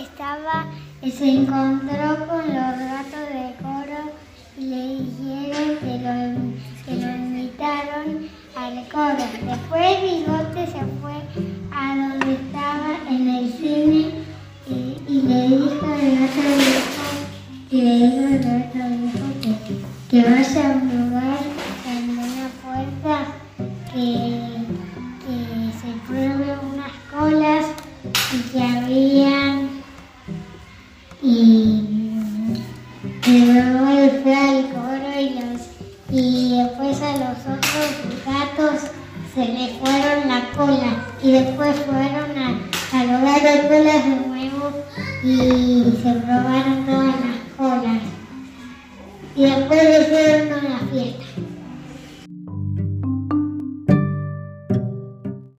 estaba, se encontró con los gatos de coro y le dijeron que lo, que lo invitaron al coro. Después Bigote se fue a donde estaba en el cine y, le dijo al gato viejo, y le dijo al gato viejo que, que vaya a un lugar en una puerta que, que y que habían y luego al coro y, los, y después a los otros gatos se le fueron la cola. Y después fueron a, a los gatos colas de nuevo y se probaron todas las colas. Y después le fueron a la fiesta.